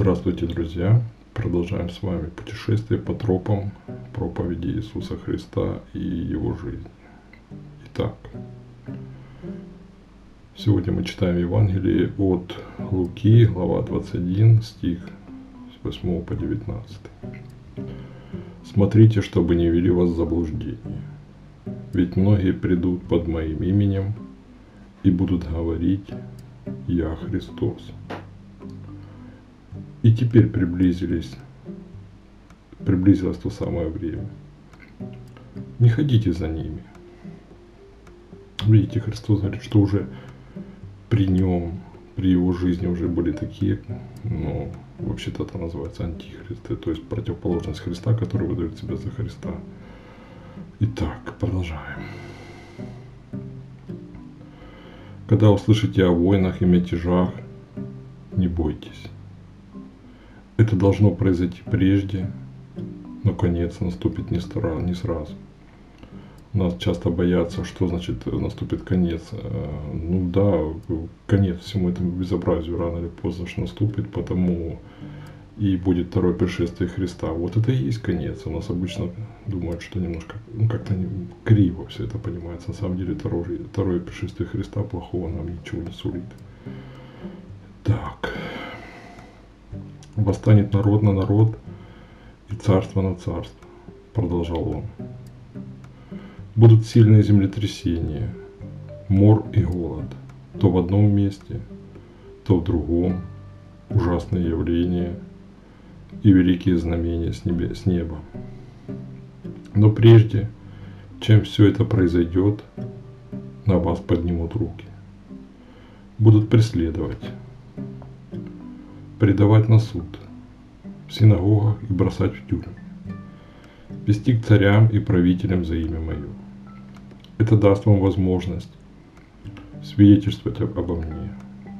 Здравствуйте, друзья! Продолжаем с вами путешествие по тропам проповеди Иисуса Христа и Его жизни. Итак, сегодня мы читаем Евангелие от Луки, глава 21, стих с 8 по 19. Смотрите, чтобы не вели вас в заблуждение. Ведь многие придут под моим именем и будут говорить «Я Христос». И теперь приблизились, приблизилось то самое время. Не ходите за ними. Видите, Христос говорит, что уже при нем, при его жизни уже были такие, ну, вообще-то это называется антихристы, то есть противоположность Христа, который выдает себя за Христа. Итак, продолжаем. Когда услышите о войнах и мятежах, не бойтесь. Это должно произойти прежде, но конец наступит не, стара, не сразу. Нас часто боятся, что значит наступит конец. Э, ну да, конец всему этому безобразию рано или поздно наступит, потому и будет второе пришествие Христа. Вот это и есть конец. У нас обычно думают, что немножко, ну как-то криво все это понимается. На самом деле второе, второе пришествие Христа плохого нам ничего не сулит. Так восстанет народ на народ и царство на царство, продолжал он. Будут сильные землетрясения, мор и голод, то в одном месте, то в другом, ужасные явления и великие знамения с, небе, с неба. Но прежде, чем все это произойдет, на вас поднимут руки. Будут преследовать, предавать на суд, в синагогах и бросать в тюрьмы, вести к царям и правителям за имя Мое. Это даст вам возможность свидетельствовать обо мне.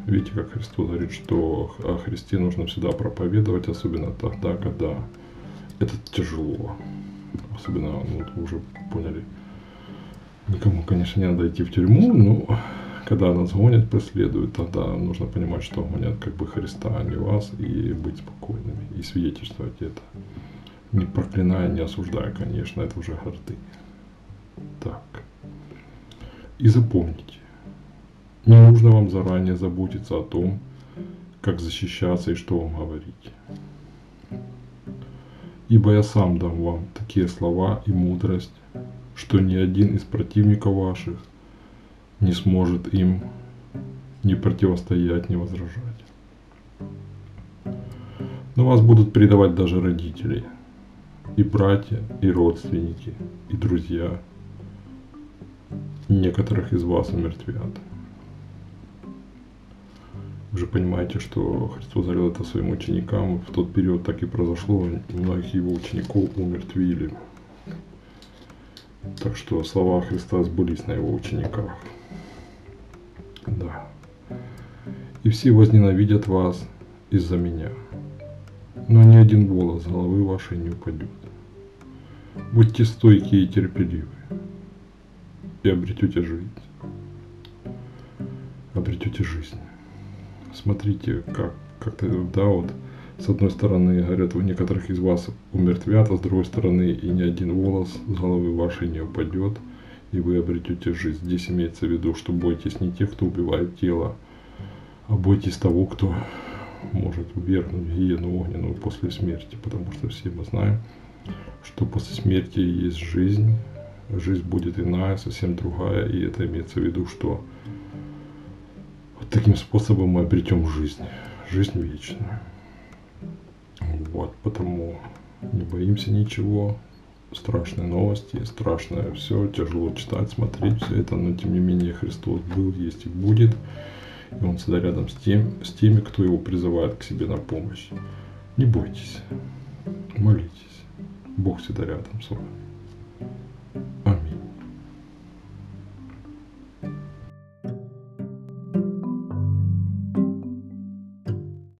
Видите, как Христос говорит, что о Христе нужно всегда проповедовать, особенно тогда, когда это тяжело. Особенно, ну, вы уже поняли, никому, конечно, не надо идти в тюрьму, но когда нас гонят, преследуют, тогда нужно понимать, что гонят как бы Христа, а не вас, и быть спокойными, и свидетельствовать это. Не проклиная, не осуждая, конечно, это уже гордыня. Так. И запомните, не нужно вам заранее заботиться о том, как защищаться и что вам говорить. Ибо я сам дам вам такие слова и мудрость, что ни один из противников ваших не сможет им ни противостоять, ни возражать. Но вас будут предавать даже родители, и братья, и родственники, и друзья. Некоторых из вас умертвят. Вы же понимаете, что Христос говорил это своим ученикам. В тот период так и произошло. Многих его учеников умертвили. Так что слова Христа сбылись на его учениках. Да. И все возненавидят вас из-за меня. Но ни один волос головы вашей не упадет. Будьте стойкие и терпеливы, и обретете жизнь. Обретете жизнь. Смотрите, как, как-то, да, вот, с одной стороны, говорят, у некоторых из вас умертвят, а с другой стороны, и ни один волос с головы вашей не упадет – и вы обретете жизнь. Здесь имеется в виду, что бойтесь не тех, кто убивает тело, а бойтесь того, кто может вергнуть гиену огненную после смерти, потому что все мы знаем, что после смерти есть жизнь, жизнь будет иная, совсем другая, и это имеется в виду, что вот таким способом мы обретем жизнь, жизнь вечную. Вот, потому не боимся ничего, страшные новости, страшное все, тяжело читать, смотреть все это, но тем не менее Христос был, есть и будет, и Он всегда рядом с, тем, с теми, кто Его призывает к себе на помощь. Не бойтесь, молитесь, Бог всегда рядом с вами.